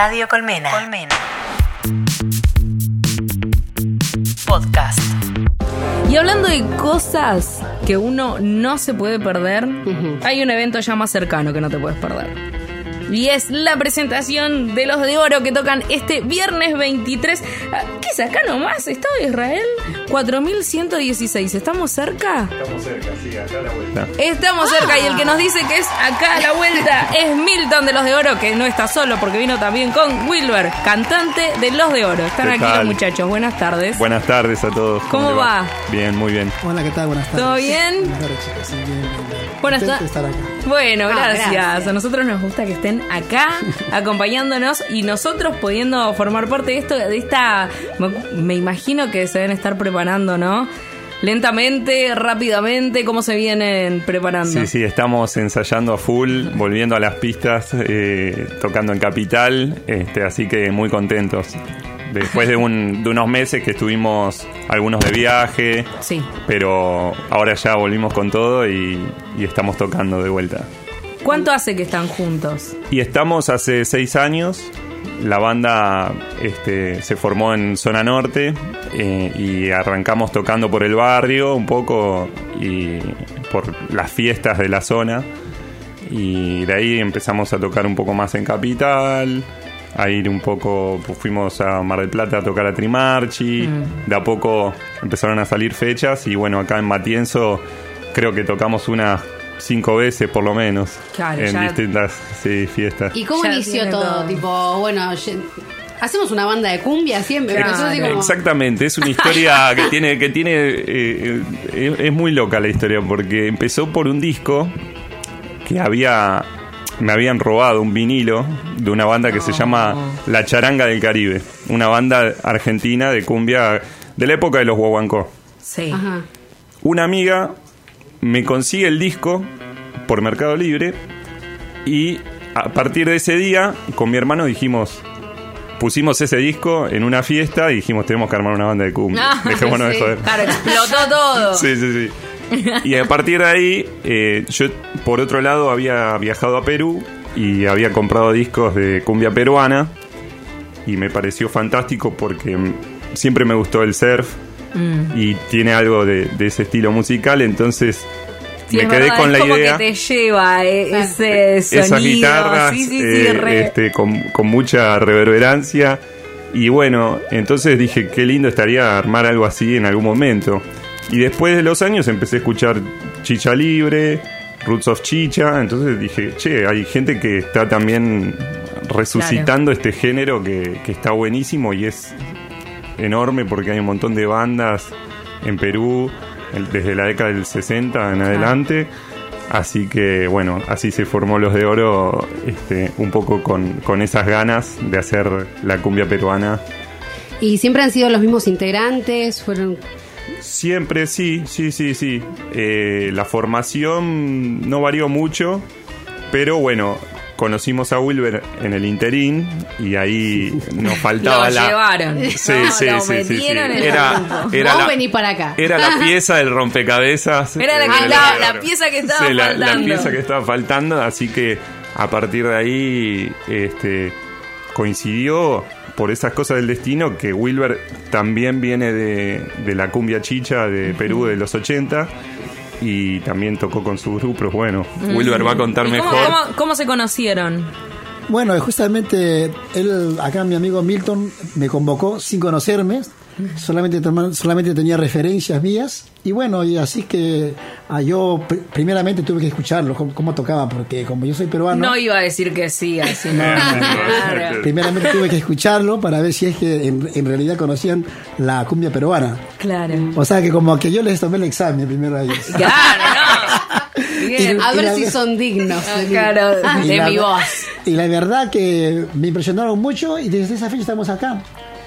Radio Colmena. Colmena. Podcast. Y hablando de cosas que uno no se puede perder, hay un evento ya más cercano que no te puedes perder. Y es la presentación de los de oro que tocan este viernes 23. Ah, ¿Qué es acá nomás? Estado de Israel 4116. ¿Estamos cerca? Estamos cerca, sí, acá a la vuelta. Estamos cerca y el que nos dice que es acá a la vuelta es Milton de los de oro, que no está solo porque vino también con Wilber, cantante de los de oro. Están ¿Qué aquí tal? los muchachos. Buenas tardes. Buenas tardes a todos. ¿Cómo va? Bien, muy bien. Hola, ¿qué tal? Buenas tardes. ¿Todo bien? Buenas tardes, chicas. Sí, bien, bien, bien. Buenas Contento ta- de estar acá. Bueno, Ah, gracias. gracias. A nosotros nos gusta que estén acá acompañándonos y nosotros pudiendo formar parte de esto, de esta, me, me imagino que se deben estar preparando, ¿no? Lentamente, rápidamente, ¿cómo se vienen preparando? Sí, sí, estamos ensayando a full, volviendo a las pistas, eh, tocando en Capital, este, así que muy contentos. Después de, un- de unos meses que estuvimos algunos de viaje, Sí. pero ahora ya volvimos con todo y, y estamos tocando de vuelta. ¿Cuánto hace que están juntos? Y estamos hace seis años. La banda este, se formó en zona norte eh, y arrancamos tocando por el barrio un poco y por las fiestas de la zona. Y de ahí empezamos a tocar un poco más en Capital, a ir un poco, pues fuimos a Mar del Plata a tocar a Trimarchi. De a poco empezaron a salir fechas y bueno, acá en Matienzo creo que tocamos unas cinco veces por lo menos Claro, en ya- distintas sí, fiestas. ¿Y cómo Ya inició todo? todo. Tipo, bueno, hacemos una banda de cumbia siempre. Claro. como- Exactamente, es una historia que tiene, que tiene, eh, eh, es muy loca la historia porque empezó por un disco que había, me habían robado un vinilo de una banda que se llama La Charanga del Caribe, una banda argentina de cumbia de la época de los guaguancó. Sí. Ajá. Una amiga me consigue el disco por Mercado Libre y a partir de ese día con mi hermano dijimos pusimos ese disco en una fiesta y dijimos tenemos que armar una banda de cumbia. Ah, Dejémonos de joder. Claro, explotó todo. Sí, sí, sí. Y a partir de ahí, eh, yo por otro lado había viajado a Perú y había comprado discos de cumbia peruana y me pareció fantástico porque siempre me gustó el surf Mm. y tiene algo de, de ese estilo musical, entonces Sí, me quedé verdad, con es la como idea. que te lleva ese sonido. Esas guitarras sí, sí, sí, eh, re. este, con, con mucha reverberancia. Y bueno, entonces dije, qué lindo estaría armar algo así en algún momento. Y después de los años empecé a escuchar Chicha Libre, Roots of Chicha. Entonces dije, che, hay gente que está también resucitando este género que, que está buenísimo y es enorme porque hay un montón de bandas en Perú el- desde la década del 60 en adelante. Así que bueno, así se formó Los de Oro este, un poco con, con esas ganas de hacer la cumbia peruana. Y siempre han sido los mismos integrantes, fueron... Siempre, sí, sí, sí, sí. Eh, la formación no varió mucho, pero bueno, conocimos a Wilber en el interín y ahí nos faltaba Lo la... llevaron. Sí, No, sí, lo sí, sí, sí. metieron en el Era, era Vos la, vení para acá. Era la pieza del rompecabezas. Era la eh, que la pieza que estaba Sí, la- La, faltando. pieza que estaba faltando, así que a partir de ahí este, coincidió por esas cosas del destino que Wilber también viene de, de la cumbia chicha de Perú de los 80 y también tocó con sus grupos. Bueno, Wilber va a contar ¿Y cómo, mejor. cómo- cómo se conocieron? Bueno, justamente él, acá mi amigo Milton, me convocó sin conocerme. Solamente, solamente tenía referencias mías. Y bueno, y así que ah, yo pr- primeramente tuve que escucharlo, cómo, cómo tocaba, porque como yo soy peruano, No iba a decir que sí, así no. Claro. primeramente tuve que escucharlo para ver si es que en, en realidad conocían la cumbia peruana. Claro. O sea que como que yo les tomé el examen primero a ellos. Claro, no. Bien. A Y ver la- si son dignos de mí. Claro, Y de la- mi voz. Y la verdad que me impresionaron mucho y desde esa fecha estamos acá.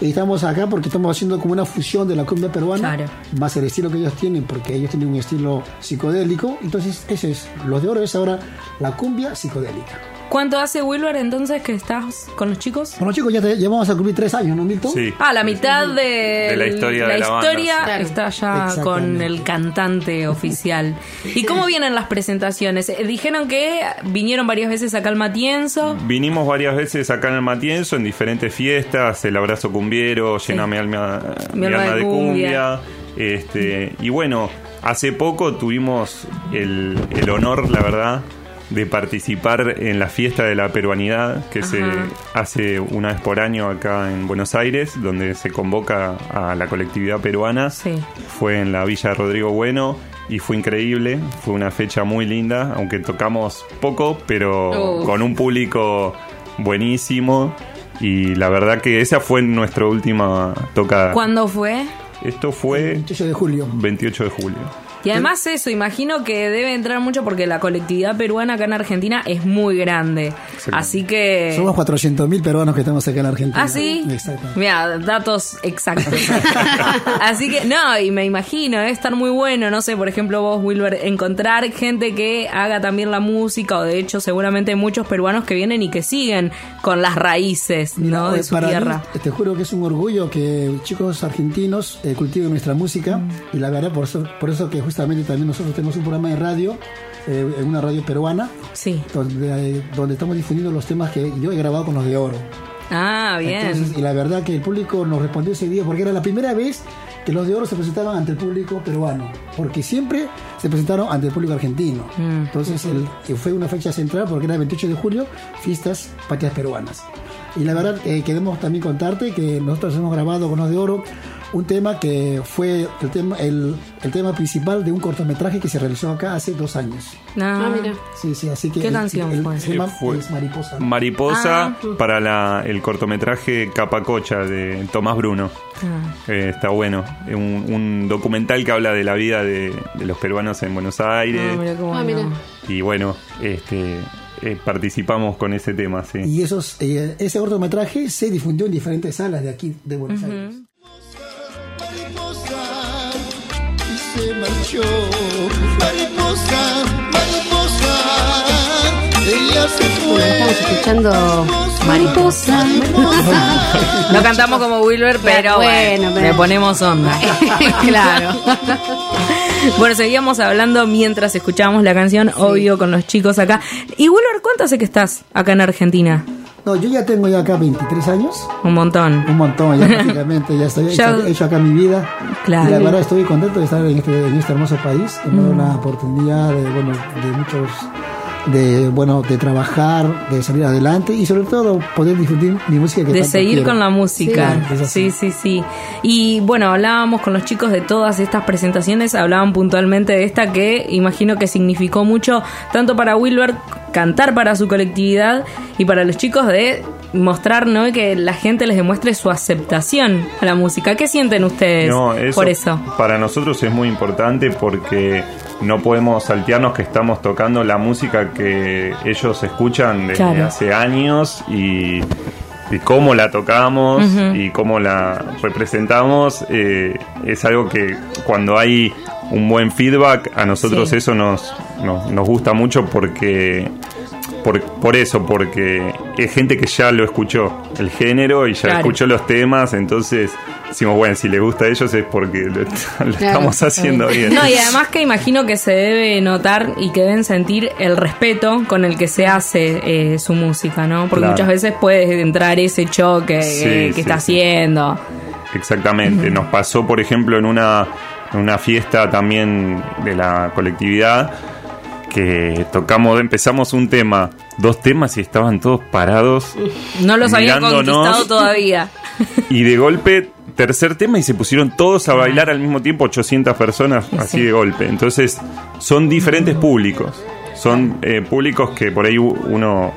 Estamos acá porque estamos haciendo como una fusión de la cumbia peruana, Claro. más el estilo que ellos tienen, porque ellos tienen un estilo psicodélico. Entonces, ese es, los de oro es ahora la cumbia psicodélica. ¿Cuánto hace Wilber entonces que estás con los chicos? Con los chicos ya te, llevamos a cumplir tres años, ¿no, Milton? Sí. Ah, la mitad de, De la historia de la banda, historia sí. está ya con el cantante oficial. ¿Y cómo vienen las presentaciones? Eh, Dijeron que vinieron varias veces acá al Matienzo. Vinimos varias veces acá en el Matienzo, en diferentes fiestas, el abrazo cumbiero, llena mi alma, mi alma de cumbia. Este, y bueno, hace poco tuvimos el, el honor, la verdad, de participar en la fiesta de la peruanidad que se hace una vez por año acá en Buenos Aires, donde se convoca a la colectividad peruana. Sí. Fue en la Villa Rodrigo Bueno y fue increíble, fue una fecha muy linda, aunque tocamos poco, pero Uf. con un público buenísimo y la verdad que esa fue nuestra última tocada. ¿Cuándo fue? Esto fue 28 de julio. 28 de julio. Y además eso, imagino que debe entrar mucho porque la colectividad peruana acá en Argentina es muy grande. Así que... Somos 400.000 peruanos que estamos acá en Argentina. ¿Ah, sí? Mira, datos exactos. Así que, no, y me imagino, debe estar muy bueno, no sé, por ejemplo, vos, Wilber, encontrar gente que haga también la música, o de hecho, seguramente muchos peruanos que vienen y que siguen con las raíces, ¿no? De su para tierra. Mí, te juro que es un orgullo que chicos argentinos eh, cultiven nuestra música Mm. y la verdad por eso, por eso que justamente también nosotros tenemos un programa de radio, eh, en una radio peruana, Sí. donde, eh, donde estamos difundiendo los temas que yo he grabado con los de oro. Ah, bien. Entonces, y la verdad que el público nos respondió ese día porque era la primera vez que los de oro se presentaban ante el público peruano, porque siempre se presentaron ante el público argentino. Mm. Entonces el- fue una fecha central porque era el 28 de julio, fiestas patrias peruanas. Y la verdad eh, queremos también contarte que nosotros hemos grabado con los de oro un tema que fue el tema, el, el tema principal de un cortometraje que se realizó acá hace dos años. Ah, Ah, mira. Sí, sí, así que ¿Qué el- canción el, fue? tema Eh, fue- es Mariposa. Mariposa Ah. para la- el cortometraje Capacocha de Tomás Bruno. Ah. Eh, está bueno. Un, un documental que habla de la vida de, de los peruanos en Buenos Aires. Ah, mira Ah, bueno. mira. Y bueno, este eh, participamos con ese tema, sí. Y esos, eh, ese cortometraje se difundió en diferentes salas de aquí, de Buenos Aires. Se marchó. Mariposa, mariposa, ella se Bueno, fue. estamos escuchando Mariposa. No cantamos como Wilber, pero Bueno, pero- le ponemos onda. claro. Bueno, seguíamos hablando mientras escuchábamos la canción, obvio, con los chicos acá. Y Wilber, ¿cuánto hace que estás acá en Argentina? No, yo ya tengo ya acá 23 años, Un montón. un montón, ya prácticamente, ya estoy, Ya- hecho, he hecho acá mi vida. Claro. Y la verdad estoy contento de estar en este, en este hermoso país, que me da una oportunidad de, bueno, de muchos, de, bueno, de trabajar, de salir adelante y sobre todo poder difundir mi música que De tanto seguir quiero. con la música. Sí, Sí, sí, sí. Y bueno, hablábamos con los chicos de todas estas presentaciones, hablaban puntualmente de esta que imagino que significó mucho tanto para Wilber cantar para su colectividad y para los chicos de mostrar, ¿no? Que la gente les demuestre su aceptación a la música. ¿Qué sienten ustedes No, por eso? Para nosotros es muy importante porque no podemos saltearnos que estamos tocando la música que ellos escuchan desde Claro. hace años y, y cómo la tocamos y cómo la representamos. eh, es algo que cuando hay un buen feedback, a nosotros Sí. eso nos, nos, nos gusta mucho porque por, por eso, porque es gente que ya lo escuchó, el género, y ya Claro. escuchó los temas, entonces decimos, bueno, si le gusta a ellos es porque lo, lo estamos haciendo bien. No, y además que imagino que se debe notar y que deben sentir el respeto con el que se hace eh, su música, ¿no? Porque Claro. muchas veces puede entrar ese choque Sí, eh, que sí, está sí. haciendo. Exactamente. Nos pasó, por ejemplo, en una, en una fiesta también de la colectividad que tocamos, empezamos un tema, dos temas y estaban todos parados No los había Mirándonos. conquistado todavía. y de golpe tercer tema y se pusieron todos a bailar al mismo tiempo 800 personas así Sí. de golpe. Entonces son diferentes públicos. Son eh, públicos que por ahí uno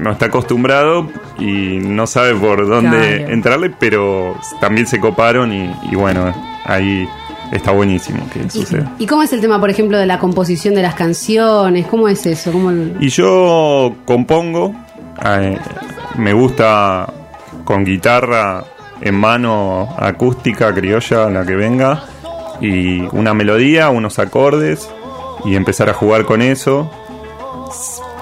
no está acostumbrado y no sabe por dónde Claro. entrarle, pero también se coparon y, y bueno, ahí está buenísimo que suceda. ¿Y cómo es el tema, por ejemplo, de la composición de las canciones? ¿Cómo es eso? ¿Cómo el- Y yo compongo, eh, me gusta con guitarra en mano acústica, criolla, la que venga, y una melodía, unos acordes, y empezar a jugar con eso.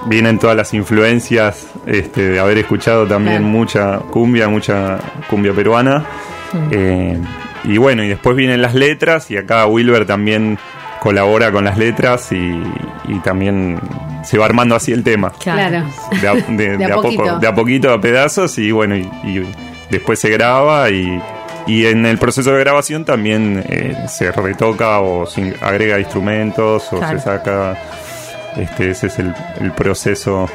vienen todas las influencias este, de haber escuchado también Claro. mucha cumbia, mucha cumbia peruana. Eh, y bueno, y después vienen las letras y acá Wilber también colabora con las letras y, y también se va armando así el tema. Claro. De a, de- de a poco, poquito. de a poquito, a pedazos y bueno, y, y después se graba y, y en el proceso de grabación también eh, se retoca o se agrega instrumentos o Claro. se saca, este, ese es el, el proceso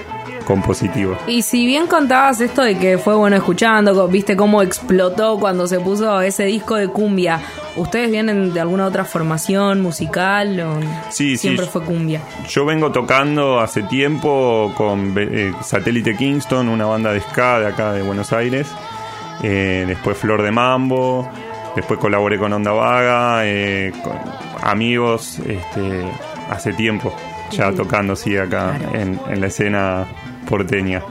compositivo. Y si bien contabas esto de que fue bueno escuchando, viste cómo explotó cuando se puso ese disco de cumbia, ¿ustedes vienen de alguna otra formación musical o Sí, sí. siempre fue cumbia? Yo vengo tocando hace tiempo con eh, Satélite Kingston, una banda de ska de acá de Buenos Aires. Eh, después Flor de Mambo. Después colaboré con Onda Vaga. eh, con amigos. Este, hace tiempo ya tocando, sí, acá Claro. en, en la escena porteña.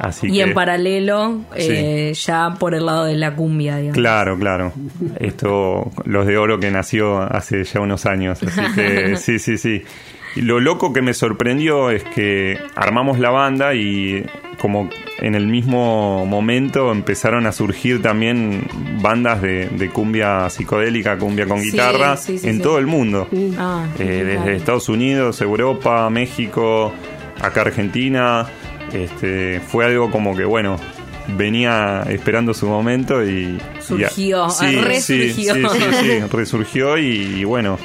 Así Y que, en paralelo, eh, ya por el lado de la cumbia, digamos. Claro, claro. Esto, los de oro que nació hace ya unos años. Así que sí, sí, sí. Lo loco que me sorprendió es que armamos la banda y como en el mismo momento empezaron a surgir también bandas de, de cumbia psicodélica, cumbia con guitarra, sí, sí, en todo el mundo. Ah, Eh, desde. Estados Unidos, Europa, México, acá Argentina. Este, fue algo como que, bueno, venía esperando su momento y... Surgió, y- sí, resurgió. Sí, sí, sí, sí, resurgió y, y bueno,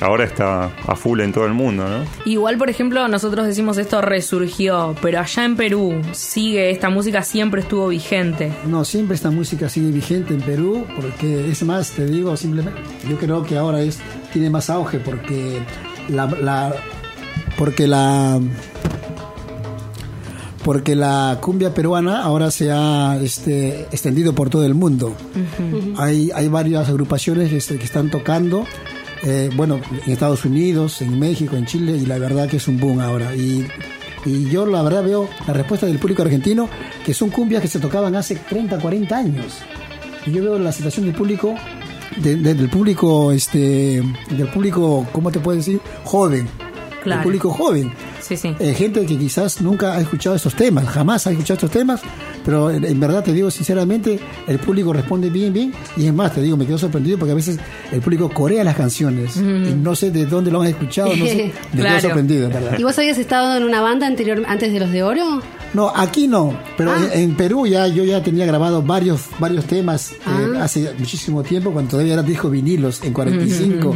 ahora está a full en todo el mundo, ¿no? Igual, por ejemplo, nosotros decimos esto resurgió, pero allá en Perú sigue, esta música siempre estuvo vigente. No, siempre esta música sigue vigente en Perú, porque es más, te digo, simplemente, yo creo que ahora es tiene más auge porque la, la porque la porque la cumbia peruana ahora se ha este, extendido por todo el mundo. hay, hay varias agrupaciones que, se- que están tocando, eh, bueno, en Estados Unidos, en México, en Chile, y la verdad que es un boom ahora. Y, y yo la verdad veo la respuesta del público argentino, que son cumbias que se tocaban hace 30, 40 años. Y yo veo la situación del público, de- de- del público, este, del público, ¿cómo te puedo decir? Joven. Claro. El público joven. Sí, sí. Eh, gente que quizás nunca ha escuchado estos temas, jamás ha escuchado estos temas, pero en, en verdad te digo sinceramente, el público responde bien, bien, y es más, te digo, me quedo sorprendido porque a veces el público corea las canciones, y no sé de dónde lo han escuchado, no sé, me Claro. quedo sorprendido, en verdad. ¿Y vos habías estado en una banda anterior antes de los de oro? No, aquí no, pero Ah. en, en Perú ya yo ya tenía grabado varios varios temas eh, Ah. hace muchísimo tiempo, cuando todavía era disco vinilos, en 45,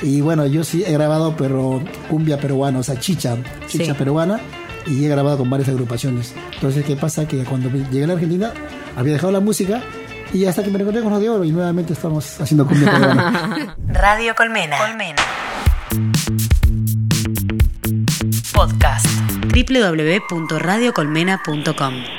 y bueno, yo sí he grabado, pero cumbia peruana, o sea, chicha, chicha Sí. peruana, y he grabado con varias agrupaciones. Entonces, ¿qué pasa? Que cuando llegué a la Argentina, había dejado la música, y hasta que me encontré con los de oro, y nuevamente estamos haciendo cumbia peruana. Radio Colmena. Colmena. Podcast. www.radiocolmena.com